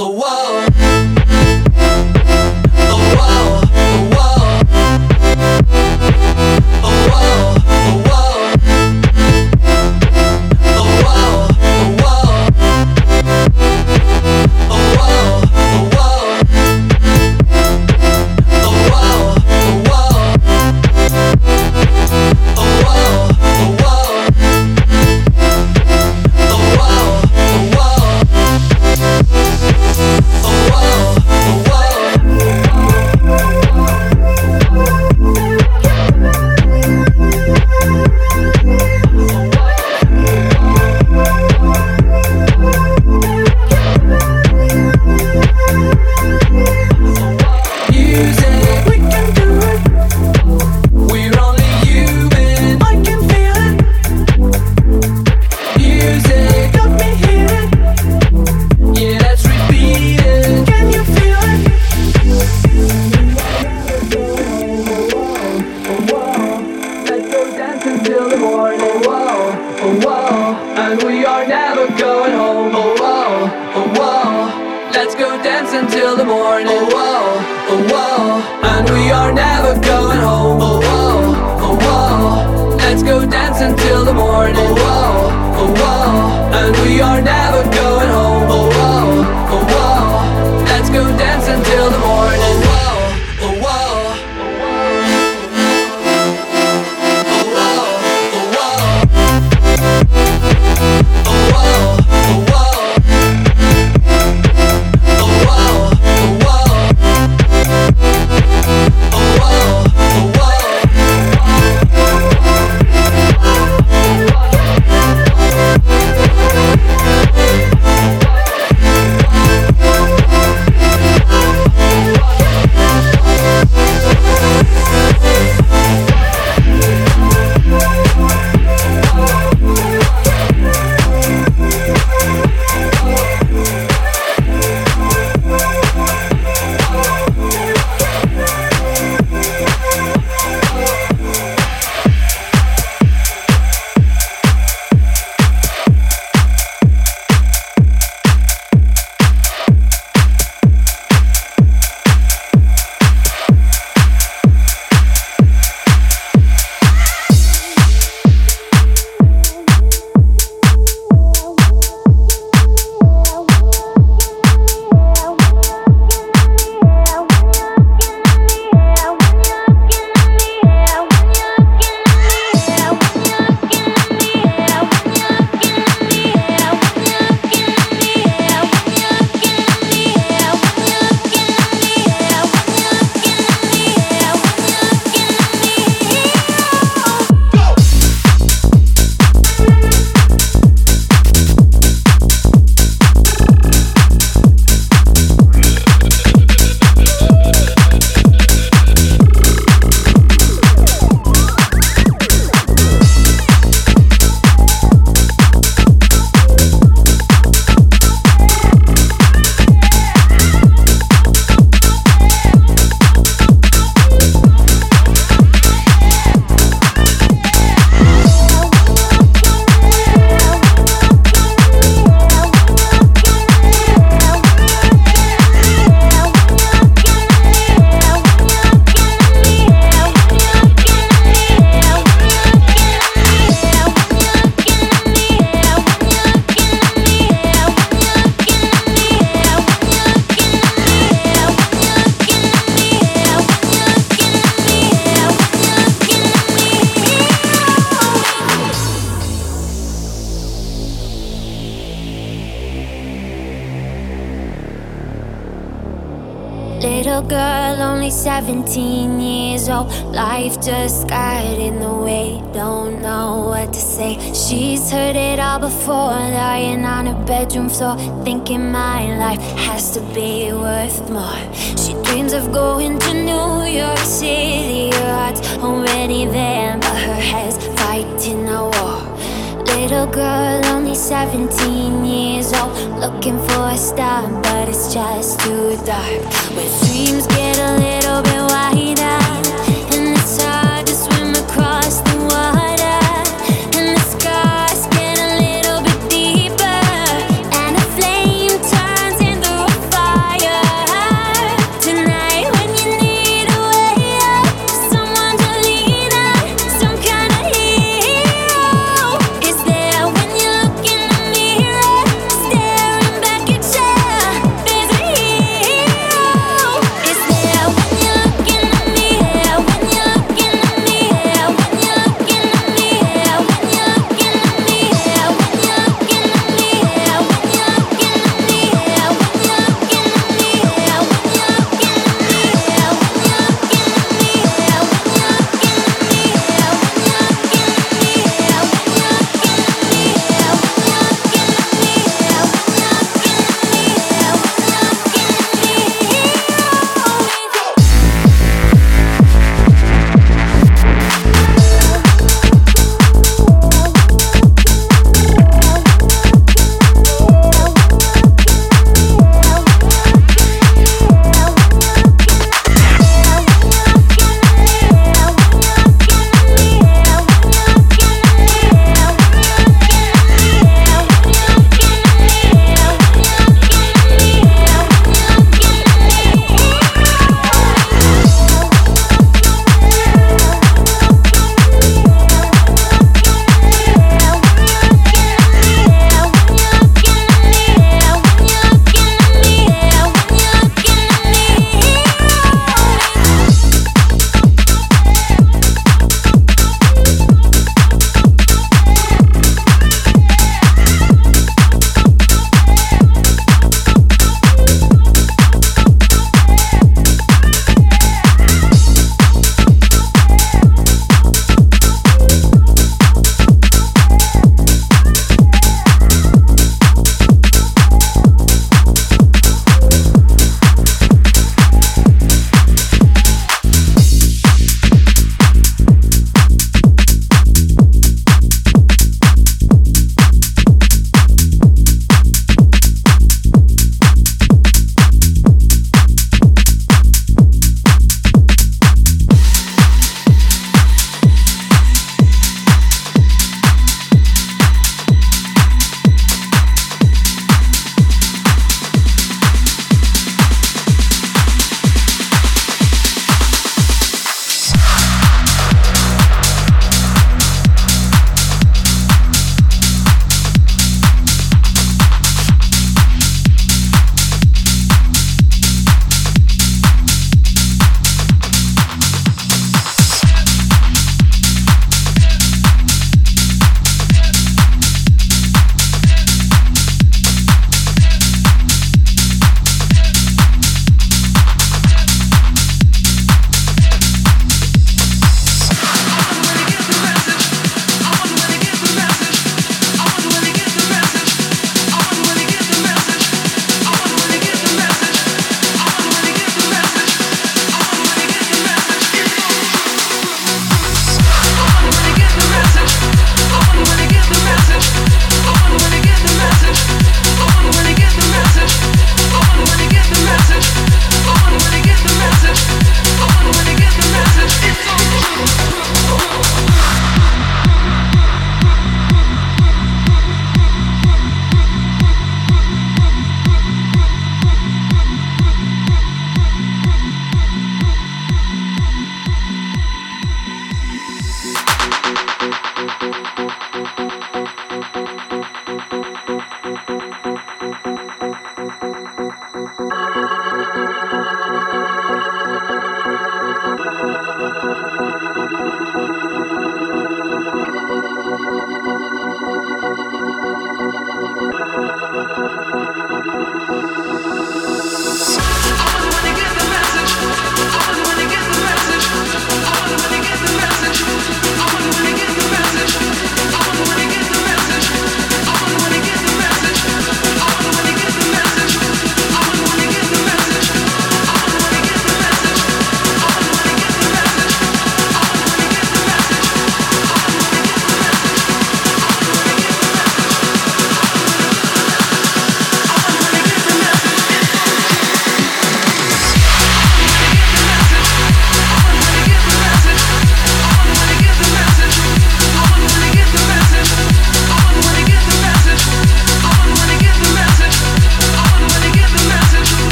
the what? 17 years old. Life just got in the way, don't know what to say. She's heard it all before, lying on her bedroom floor, thinking my life has to be worth more. She dreams of going to New York City, her heart's already there, but her head's fighting a war. Little girl, only 17 years old, looking for a star, but it's just too dark. Where dreams get a little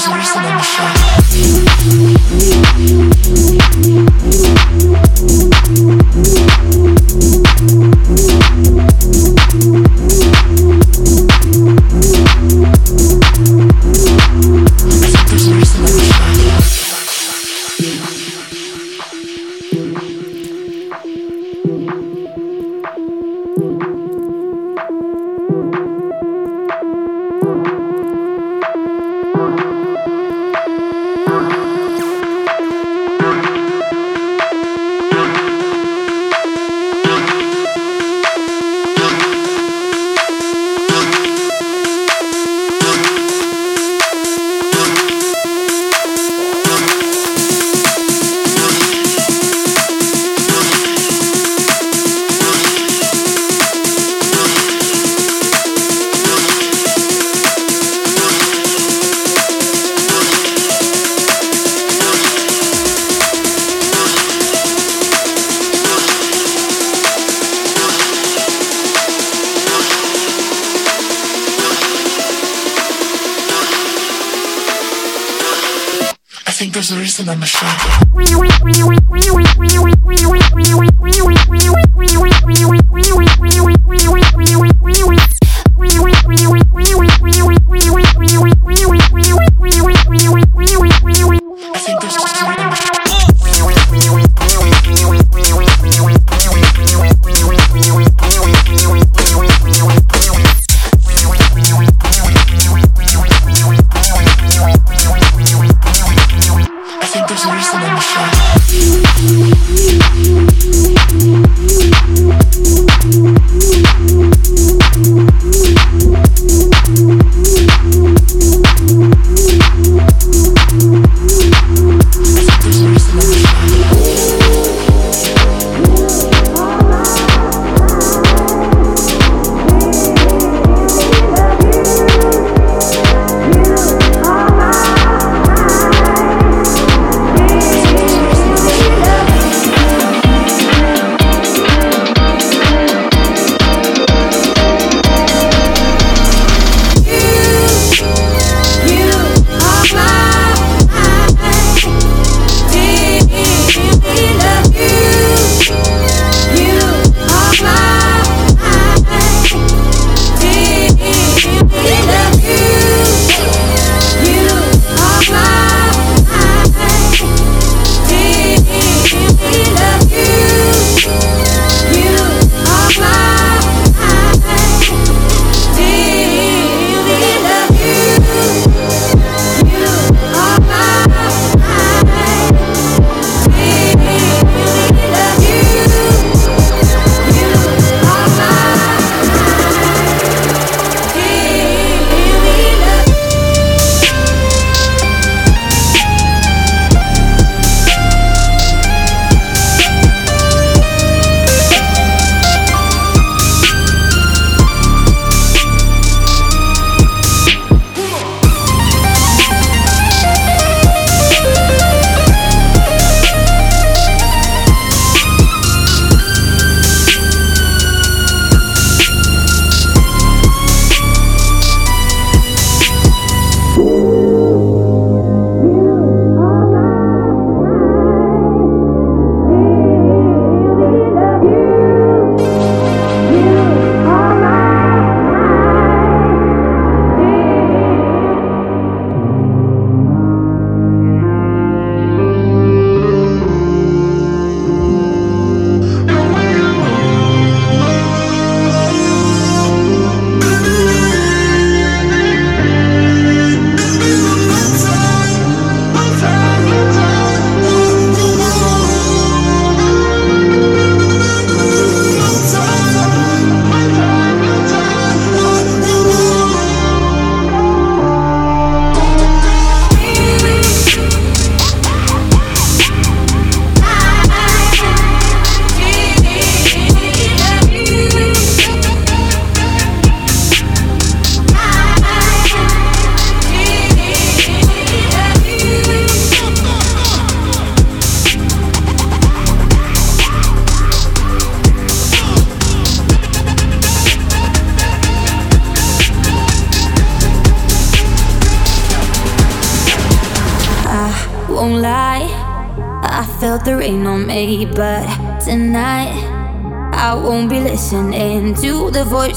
there's a reason I'm a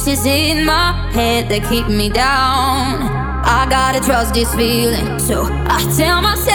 voices in my head that keep me down. I gotta trust this feeling, so I tell myself.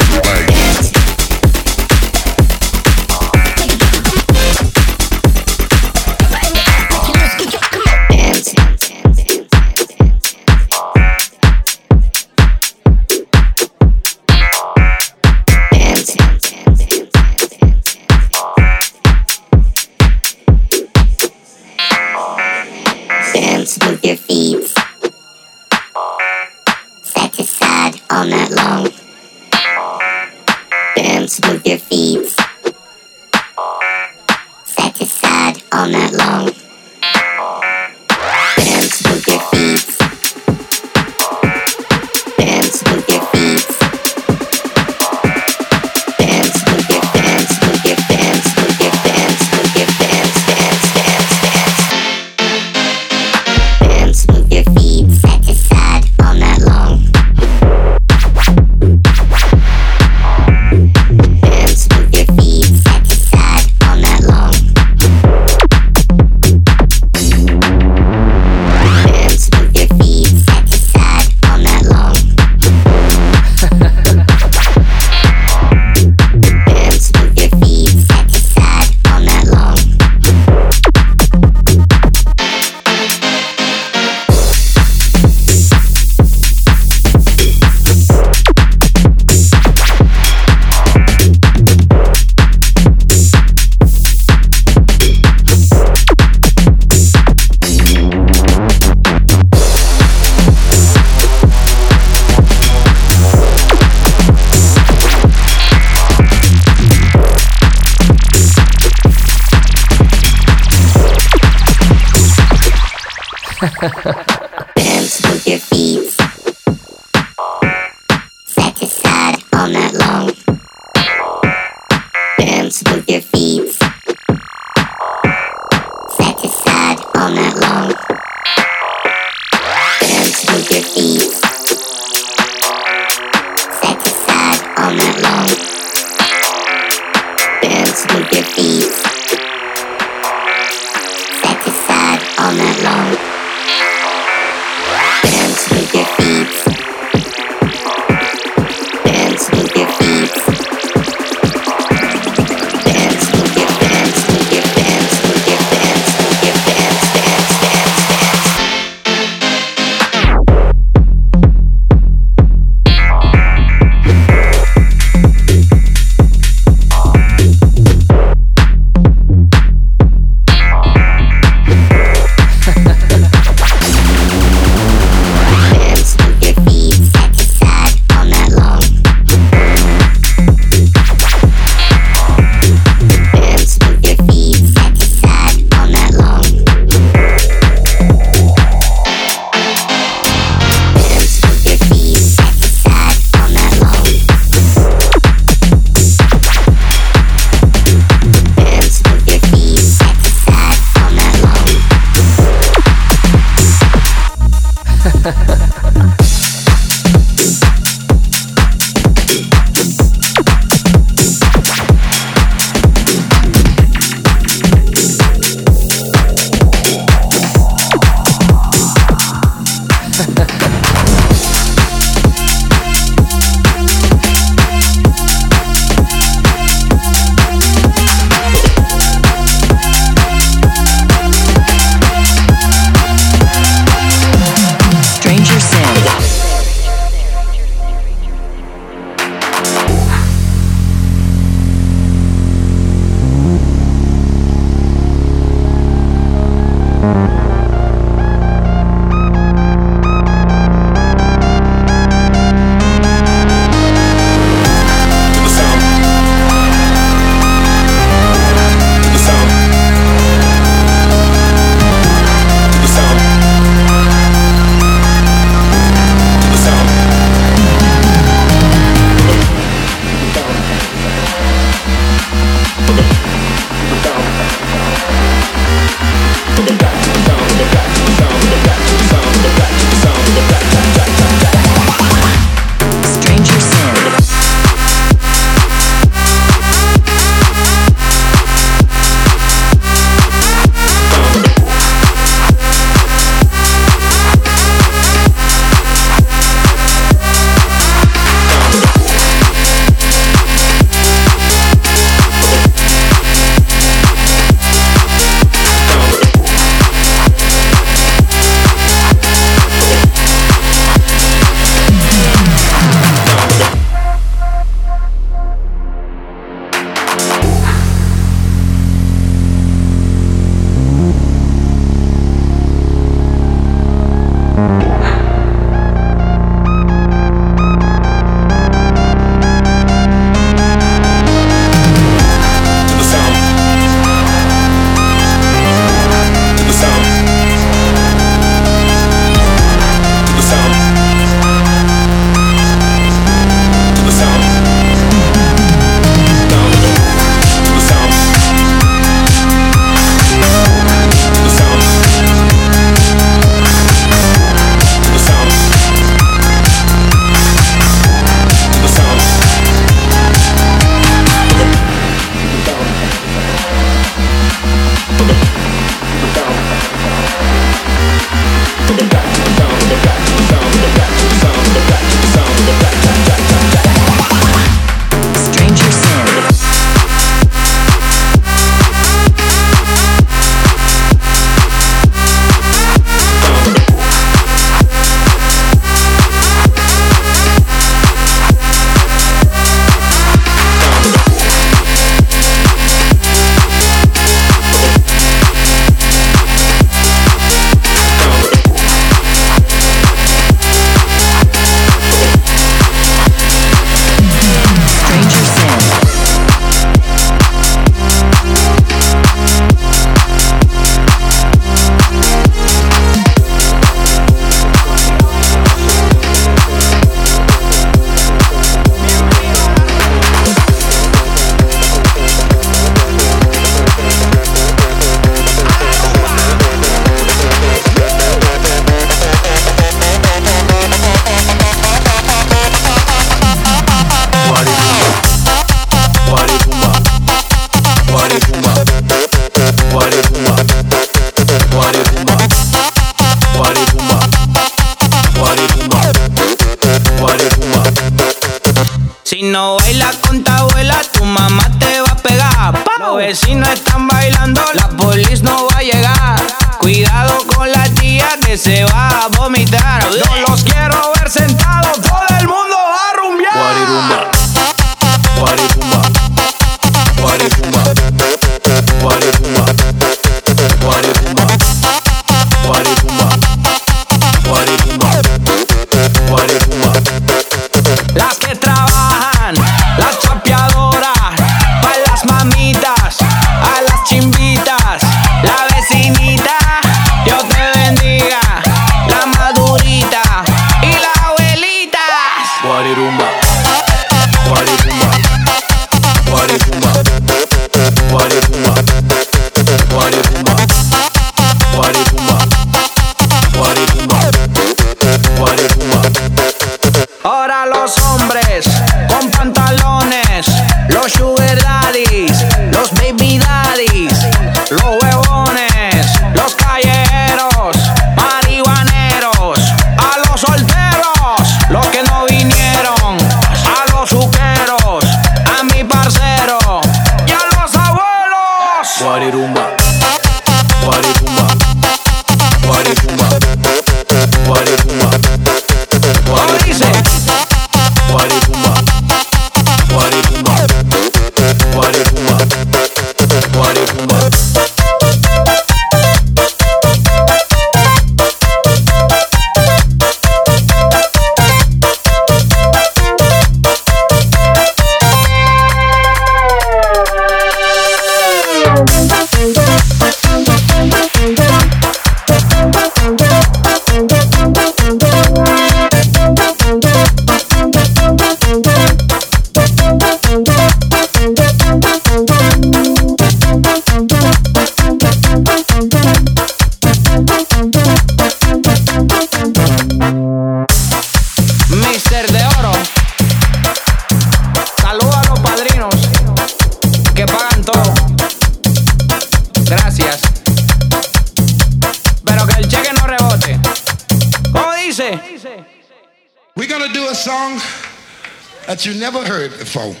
faul.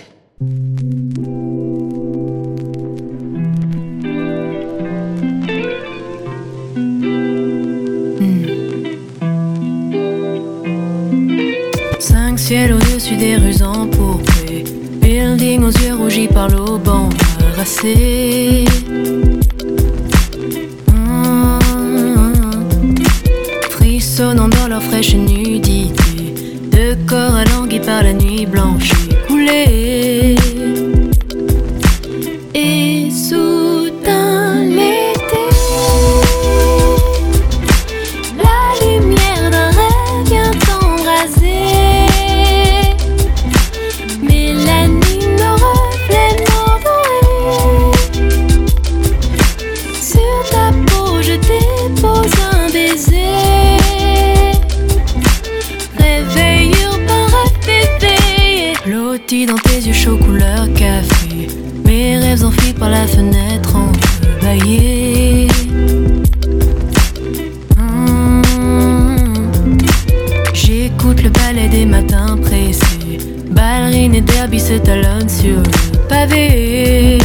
tes yeux chauds couleur café. Mes rêves enfuis par la fenêtre en feu J'écoute le ballet des matins pressés. Ballerines et derby se talonnent sur le pavé.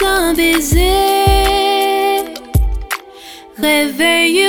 un baiser. Réveille